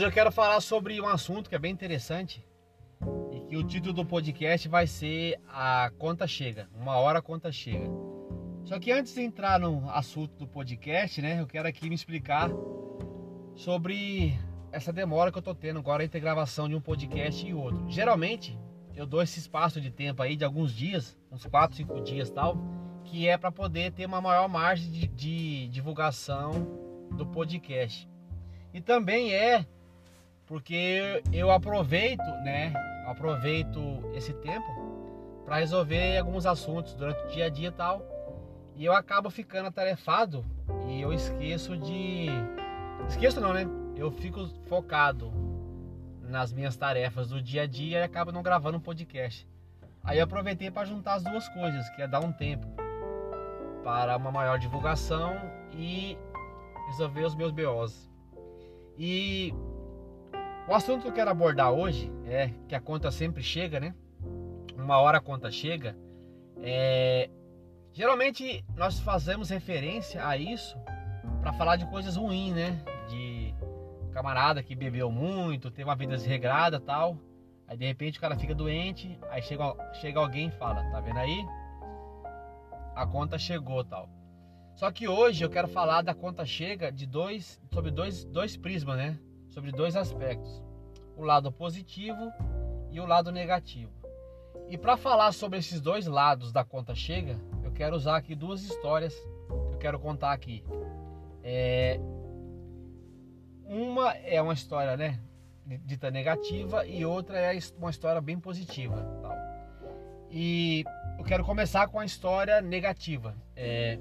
Hoje eu quero falar sobre um assunto que é bem interessante e que o título do podcast vai ser A Conta Chega, Uma Hora a Conta Chega. Só que antes de entrar no assunto do podcast, né, eu quero aqui me explicar sobre essa demora que eu tô tendo agora entre gravação de um podcast e outro. Geralmente, eu dou esse espaço de tempo aí de alguns dias, uns 4, 5 dias tal, que é para poder ter uma maior margem de, de divulgação do podcast. E também é porque eu aproveito, né? Aproveito esse tempo para resolver alguns assuntos durante o dia a dia e tal. E eu acabo ficando atarefado e eu esqueço de. Esqueço não, né? Eu fico focado nas minhas tarefas do dia a dia e acabo não gravando um podcast. Aí eu aproveitei para juntar as duas coisas, que é dar um tempo para uma maior divulgação e resolver os meus BOs. E o assunto que eu quero abordar hoje é que a conta sempre chega, né? Uma hora a conta chega. É... Geralmente nós fazemos referência a isso para falar de coisas ruins, né? De camarada que bebeu muito, teve uma vida desregrada tal. Aí de repente o cara fica doente, aí chega, chega alguém e fala, tá vendo aí? A conta chegou tal. Só que hoje eu quero falar da conta chega de dois, sobre dois, dois prismas, né? Sobre dois aspectos: o lado positivo e o lado negativo. E para falar sobre esses dois lados da conta chega, eu quero usar aqui duas histórias que eu quero contar aqui. É... Uma é uma história, né, dita negativa e outra é uma história bem positiva. Tal. E eu quero começar com a história negativa. É...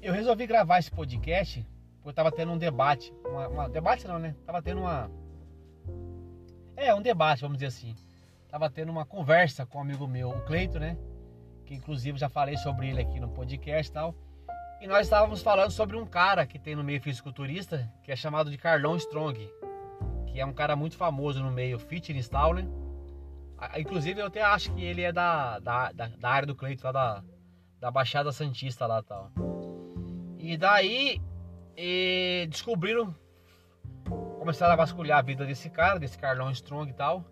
Eu resolvi gravar esse podcast eu tava tendo um debate. Uma, uma, debate não, né? Tava tendo uma. É, um debate, vamos dizer assim. Tava tendo uma conversa com um amigo meu, o Cleito, né? Que inclusive já falei sobre ele aqui no podcast e tal. E nós estávamos falando sobre um cara que tem no meio fisiculturista, que é chamado de Carlão Strong. Que é um cara muito famoso no meio fitness tal, né? Inclusive eu até acho que ele é da, da, da, da área do Cleito, lá da, da Baixada Santista lá tal. E daí e descobriram, começaram a vasculhar a vida desse cara, desse Carlão Strong e tal,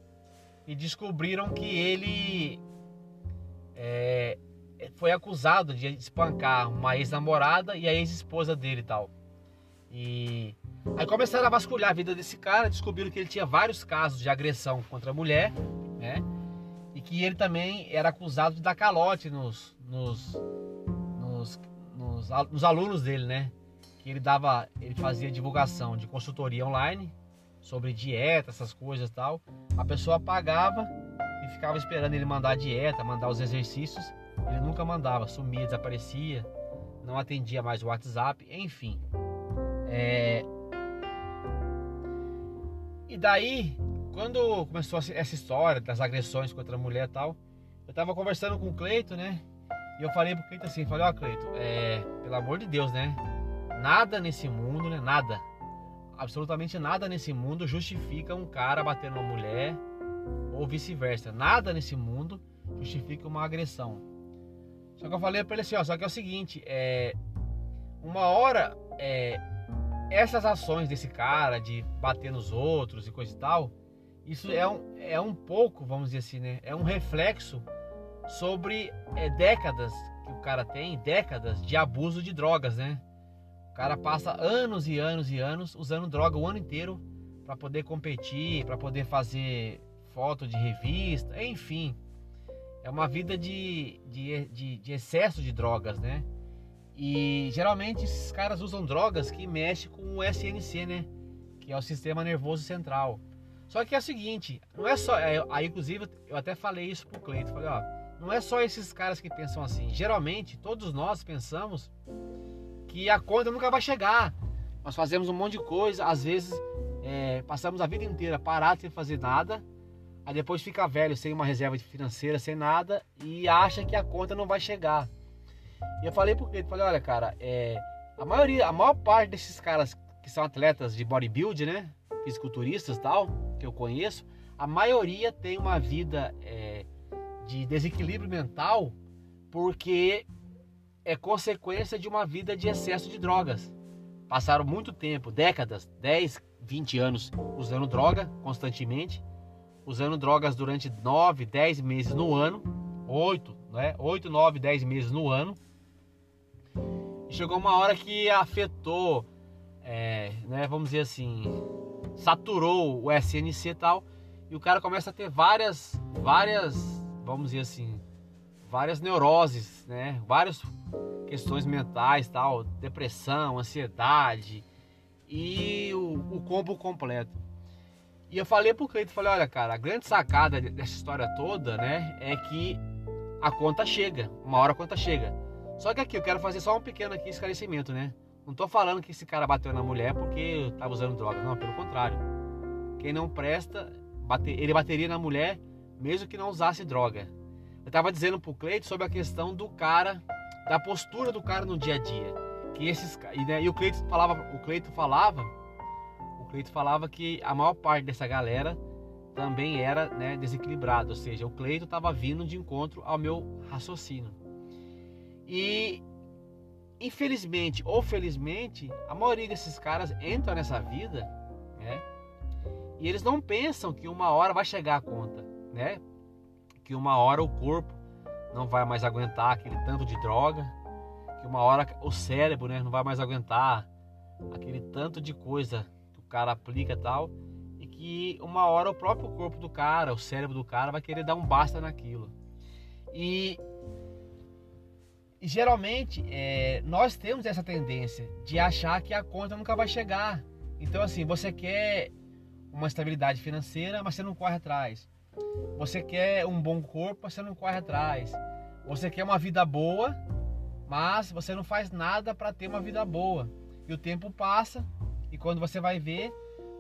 e descobriram que ele é, foi acusado de espancar uma ex-namorada e a ex-esposa dele e tal. E aí começaram a vasculhar a vida desse cara, descobriram que ele tinha vários casos de agressão contra a mulher, né? E que ele também era acusado de dar calote nos, nos, nos, nos, nos alunos dele, né? Que ele dava, ele fazia divulgação de consultoria online sobre dieta, essas coisas tal. A pessoa pagava e ficava esperando ele mandar a dieta, mandar os exercícios. Ele nunca mandava, sumia, desaparecia, não atendia mais o WhatsApp, enfim. É... E daí, quando começou essa história das agressões contra a mulher e tal, eu tava conversando com o Cleito, né? E eu falei pro Cleito assim, falei, ó oh, Cleito, é, pelo amor de Deus, né? Nada nesse mundo, né? Nada. Absolutamente nada nesse mundo justifica um cara bater numa mulher ou vice-versa. Nada nesse mundo justifica uma agressão. Só que eu falei para ele assim, ó, só que é o seguinte, é uma hora é, essas ações desse cara de bater nos outros e coisa e tal, isso é um, é um pouco, vamos dizer assim, né? É um reflexo sobre é, décadas que o cara tem, décadas de abuso de drogas, né? Cara passa anos e anos e anos usando droga o ano inteiro para poder competir, para poder fazer foto de revista, enfim. É uma vida de, de, de, de, excesso de drogas, né? E geralmente esses caras usam drogas que mexem com o SNC, né? Que é o sistema nervoso central. Só que é o seguinte, não é só. É, aí, inclusive, eu até falei isso pro Cleito. Falei, ó, não é só esses caras que pensam assim. Geralmente, todos nós pensamos que a conta nunca vai chegar. Nós fazemos um monte de coisa, às vezes é, passamos a vida inteira parado sem fazer nada, aí depois fica velho sem uma reserva financeira, sem nada e acha que a conta não vai chegar. E eu falei pro ele, falei, olha cara, é, a maioria, a maior parte desses caras que são atletas de bodybuilding, né, fisiculturistas tal, que eu conheço, a maioria tem uma vida é, de desequilíbrio mental porque é consequência de uma vida de excesso de drogas. Passaram muito tempo, décadas, 10, 20 anos usando droga constantemente, usando drogas durante 9, 10 meses no ano, 8, né? 8, 9, 10 meses no ano. E chegou uma hora que afetou, é, né, vamos dizer assim, saturou o SNC e tal, e o cara começa a ter várias, várias, vamos dizer assim, várias neuroses, né? Várias questões mentais, tal, depressão, ansiedade e o, o combo completo. E eu falei pro Cleiton, falei, olha cara, a grande sacada dessa história toda, né, é que a conta chega, uma hora a conta chega. Só que aqui eu quero fazer só um pequeno aqui esclarecimento, né? Não tô falando que esse cara bateu na mulher porque tava usando droga, não, pelo contrário. Quem não presta, bate, ele bateria na mulher mesmo que não usasse droga. Eu tava dizendo pro Cleiton sobre a questão do cara, da postura do cara no dia a dia. Que esses e, né, e o Cleiton falava, o Cleiton falava, o Cleiton falava que a maior parte dessa galera também era né, desequilibrado, ou seja, o Cleiton estava vindo de encontro ao meu raciocínio. E infelizmente ou felizmente, a maioria desses caras entra nessa vida, né? E eles não pensam que uma hora vai chegar a conta, né? Que uma hora o corpo não vai mais aguentar aquele tanto de droga, que uma hora o cérebro, né, não vai mais aguentar aquele tanto de coisa que o cara aplica tal, e que uma hora o próprio corpo do cara, o cérebro do cara vai querer dar um basta naquilo. E e geralmente é, nós temos essa tendência de achar que a conta nunca vai chegar. Então assim, você quer uma estabilidade financeira, mas você não corre atrás. Você quer um bom corpo, você não corre atrás. Você quer uma vida boa, mas você não faz nada para ter uma vida boa. E o tempo passa e quando você vai ver,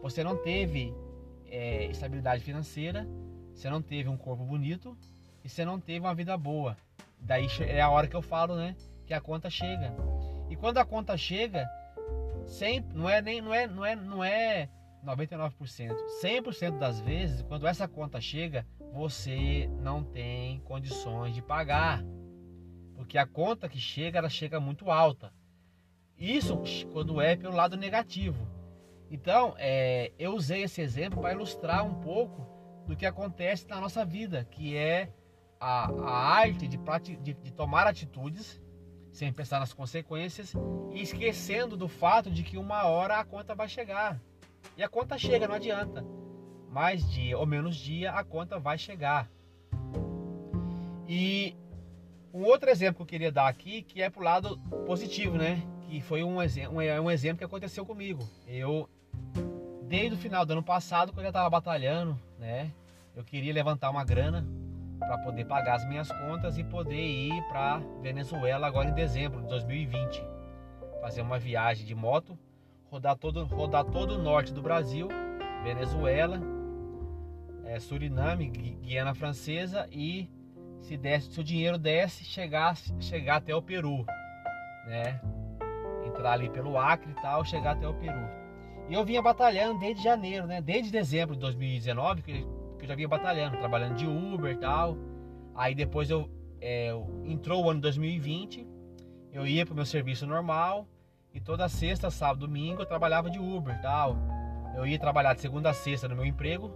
você não teve é, estabilidade financeira, você não teve um corpo bonito e você não teve uma vida boa. Daí é a hora que eu falo, né? Que a conta chega. E quando a conta chega, sempre não é nem não é não é não é 99%, 100% das vezes, quando essa conta chega, você não tem condições de pagar. Porque a conta que chega, ela chega muito alta. Isso quando é pelo lado negativo. Então, é, eu usei esse exemplo para ilustrar um pouco do que acontece na nossa vida, que é a, a arte de, de, de tomar atitudes sem pensar nas consequências e esquecendo do fato de que uma hora a conta vai chegar. E a conta chega, não adianta. Mais dia ou menos dia, a conta vai chegar. E um outro exemplo que eu queria dar aqui, que é pro lado positivo, né? Que foi um, exemplo, um exemplo que aconteceu comigo. Eu, desde o final do ano passado, quando eu já estava batalhando, né? Eu queria levantar uma grana para poder pagar as minhas contas e poder ir para Venezuela agora em dezembro de 2020. Fazer uma viagem de moto, rodar todo, rodar todo o norte do Brasil, Venezuela, é, Suriname, Guiana Francesa e se, desse, se o dinheiro desse, chegar, chegar até o Peru, né? Entrar ali pelo Acre e tal, chegar até o Peru. E eu vinha batalhando desde janeiro, né? Desde dezembro de 2019, que que eu já vinha batalhando, trabalhando de Uber e tal. Aí depois eu, é, entrou o ano 2020, eu ia pro meu serviço normal e toda sexta, sábado, domingo eu trabalhava de Uber tal. Eu ia trabalhar de segunda a sexta no meu emprego,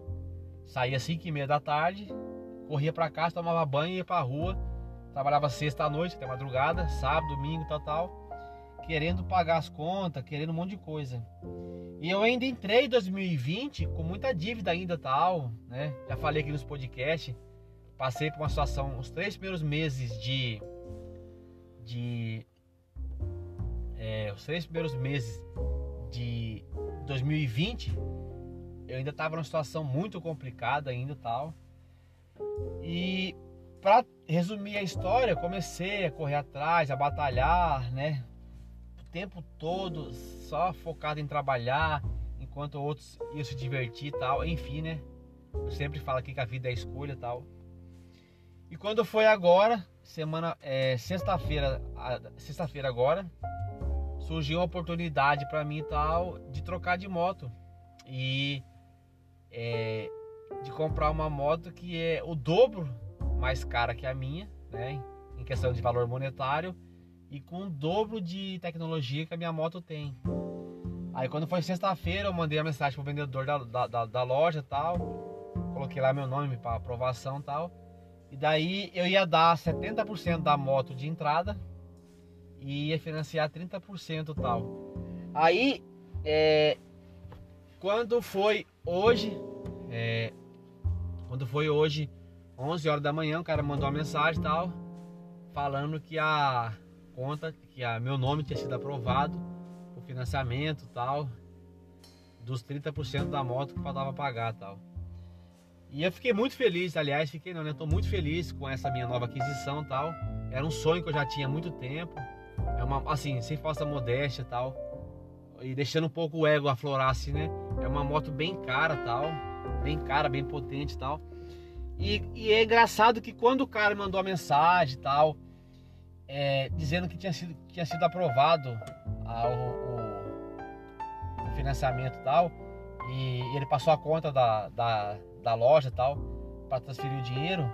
saía às 5 e meia da tarde, corria para casa, tomava banho e ia pra rua. Trabalhava sexta à noite até madrugada, sábado, domingo, tal, tal, querendo pagar as contas, querendo um monte de coisa. E eu ainda entrei em 2020 com muita dívida ainda tal, né? Já falei aqui nos podcasts. Passei por uma situação, os três primeiros meses de. de é, os três primeiros meses de 2020, eu ainda estava numa situação muito complicada ainda tal. E para resumir a história, comecei a correr atrás, a batalhar, né? tempo todo só focado em trabalhar, enquanto outros iam se divertir e tal. Enfim, né? Eu sempre falo aqui que a vida é escolha e tal. E quando foi agora, semana, é, sexta-feira, sexta-feira agora, surgiu uma oportunidade para mim tal de trocar de moto e é, de comprar uma moto que é o dobro mais cara que a minha, né? Em questão de valor monetário e com o dobro de tecnologia que a minha moto tem. Aí quando foi sexta-feira eu mandei a mensagem pro vendedor da, da, da, da loja tal. Coloquei lá meu nome para aprovação tal. E daí eu ia dar 70% da moto de entrada e ia financiar 30% tal. Aí, é, quando foi hoje, é, quando foi hoje, 11 horas da manhã, o cara mandou uma mensagem tal, falando que a conta, que a meu nome tinha sido aprovado, o financiamento tal, dos 30% da moto que faltava pagar tal. E eu fiquei muito feliz, aliás, fiquei não, né? Tô muito feliz com essa minha nova aquisição tal. Era um sonho que eu já tinha há muito tempo. É uma, assim, sem falsa modéstia tal. E deixando um pouco o ego aflorar assim, né? É uma moto bem cara tal. Bem cara, bem potente tal. E, e é engraçado que quando o cara mandou a mensagem tal, é, dizendo que tinha sido, tinha sido aprovado a, o, o, financiamento tal, e ele passou a conta da, da da loja tal, para transferir o dinheiro.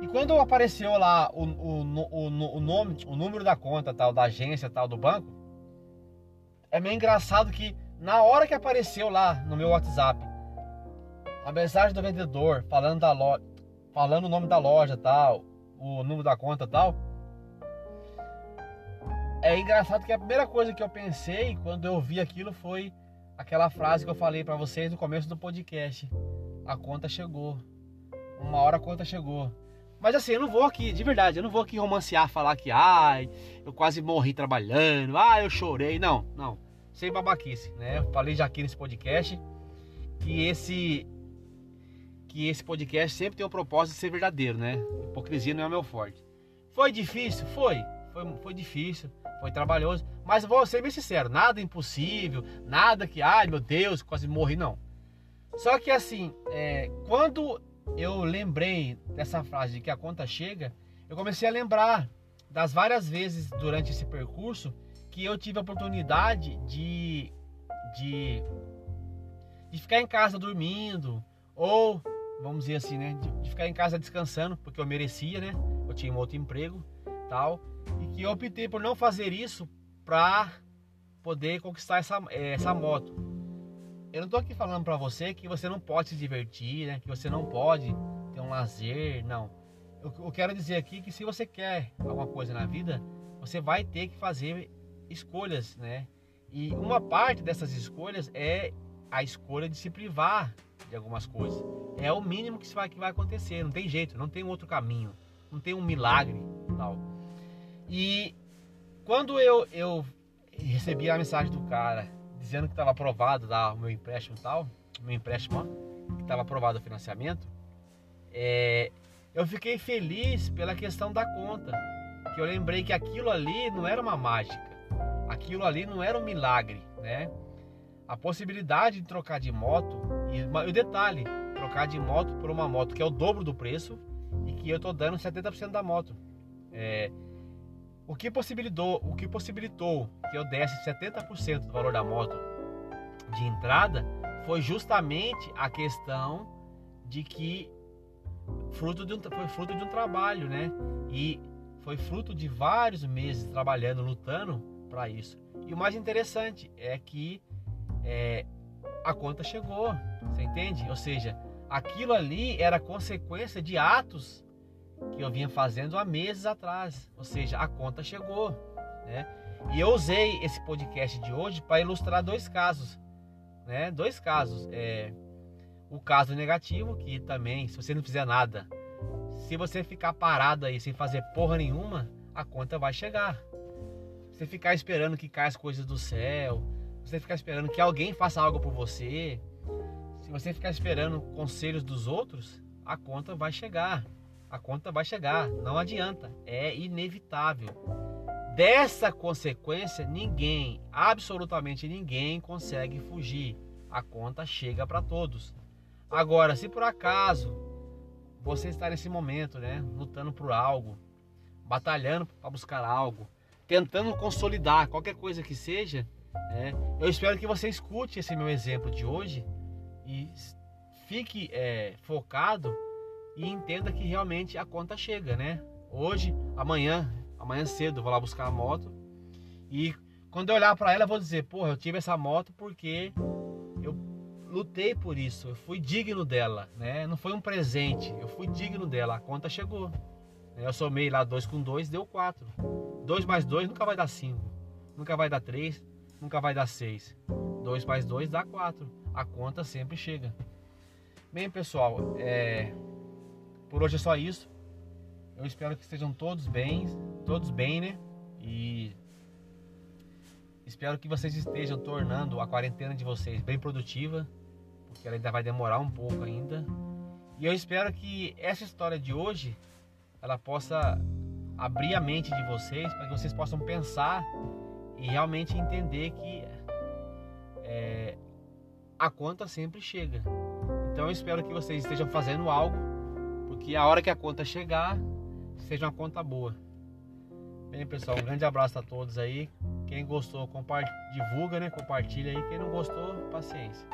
E quando apareceu lá o, o, o, o, nome, o número da conta tal, da agência tal, do banco, é meio engraçado que na hora que apareceu lá no meu WhatsApp a mensagem do vendedor falando da falando o nome da loja tal, o número da conta tal, é engraçado que a primeira coisa que eu pensei quando eu vi aquilo foi aquela frase que eu falei para vocês no começo do podcast a conta chegou. Uma hora a conta chegou. Mas assim, eu não vou aqui, de verdade, eu não vou aqui romancear, falar que ai, eu quase morri trabalhando, ah, eu chorei. Não, não. Sem babaquice, né? Eu falei já aqui nesse podcast que esse que esse podcast sempre tem o propósito de ser verdadeiro, né? Hipocrisia não é meu forte. Foi difícil? Foi. Foi, foi difícil, foi trabalhoso. Mas vou ser bem sincero, nada impossível, nada que, ai meu Deus, quase morri, não. Só que assim, é, quando eu lembrei dessa frase de que a conta chega, eu comecei a lembrar das várias vezes durante esse percurso que eu tive a oportunidade de, de, de ficar em casa dormindo, ou vamos dizer assim, né, de, de ficar em casa descansando, porque eu merecia, né? Eu tinha um outro emprego, tal, e que eu optei por não fazer isso para poder conquistar essa, essa moto. Eu não tô aqui falando para você que você não pode se divertir, né? Que você não pode ter um lazer, não. Eu, eu quero dizer aqui que se você quer alguma coisa na vida, você vai ter que fazer escolhas, né? E uma parte dessas escolhas é a escolha de se privar de algumas coisas. É o mínimo que vai, que vai acontecer, não tem jeito, não tem outro caminho, não tem um milagre tal. E quando eu, eu recebi a mensagem do cara dizendo que estava aprovado lá o meu empréstimo e tal, meu empréstimo, que estava aprovado o financiamento, é, eu fiquei feliz pela questão da conta, que eu lembrei que aquilo ali não era uma mágica, aquilo ali não era um milagre, né? A possibilidade de trocar de moto e o detalhe, trocar de moto por uma moto que é o dobro do preço e que eu tô dando 70% da moto. É, o que possibilitou, o que possibilitou que eu desse 70% do valor da moto de entrada foi justamente a questão de que fruto de um, foi fruto de um trabalho, né? E foi fruto de vários meses trabalhando, lutando para isso. E o mais interessante é que é, a conta chegou, você entende? Ou seja, aquilo ali era consequência de atos que eu vinha fazendo há meses atrás. Ou seja, a conta chegou. Né? E eu usei esse podcast de hoje para ilustrar dois casos. Né? Dois casos. É, o caso negativo, que também, se você não fizer nada, se você ficar parado aí sem fazer porra nenhuma, a conta vai chegar. Você ficar esperando que caia as coisas do céu, você ficar esperando que alguém faça algo por você, se você ficar esperando conselhos dos outros, a conta vai chegar a conta vai chegar, não adianta, é inevitável. Dessa consequência, ninguém, absolutamente ninguém consegue fugir. A conta chega para todos. Agora, se por acaso você está nesse momento, né, lutando por algo, batalhando para buscar algo, tentando consolidar qualquer coisa que seja, né, eu espero que você escute esse meu exemplo de hoje e fique é, focado e entenda que realmente a conta chega, né? Hoje, amanhã, amanhã cedo, vou lá buscar a moto e quando eu olhar para ela, eu vou dizer, porra, eu tive essa moto porque eu lutei por isso, eu fui digno dela, né? Não foi um presente, eu fui digno dela, a conta chegou. Eu somei lá 2 com 2, deu 4. 2 mais 2 nunca vai dar 5, nunca vai dar 3, nunca vai dar 6. 2 mais 2 dá 4. A conta sempre chega. Bem, pessoal, é... por hoje é só isso. Eu espero que estejam todos bem, todos bem, né? E espero que vocês estejam tornando a quarentena de vocês bem produtiva, porque ela ainda vai demorar um pouco ainda. E eu espero que essa história de hoje ela possa abrir a mente de vocês para que vocês possam pensar e realmente entender que é, a conta sempre chega. Então eu espero que vocês estejam fazendo algo, porque a hora que a conta chegar, seja uma conta boa. Bem, pessoal, um grande abraço a todos aí. Quem gostou, divulga, né? Compartilha aí. Quem não gostou, paciência.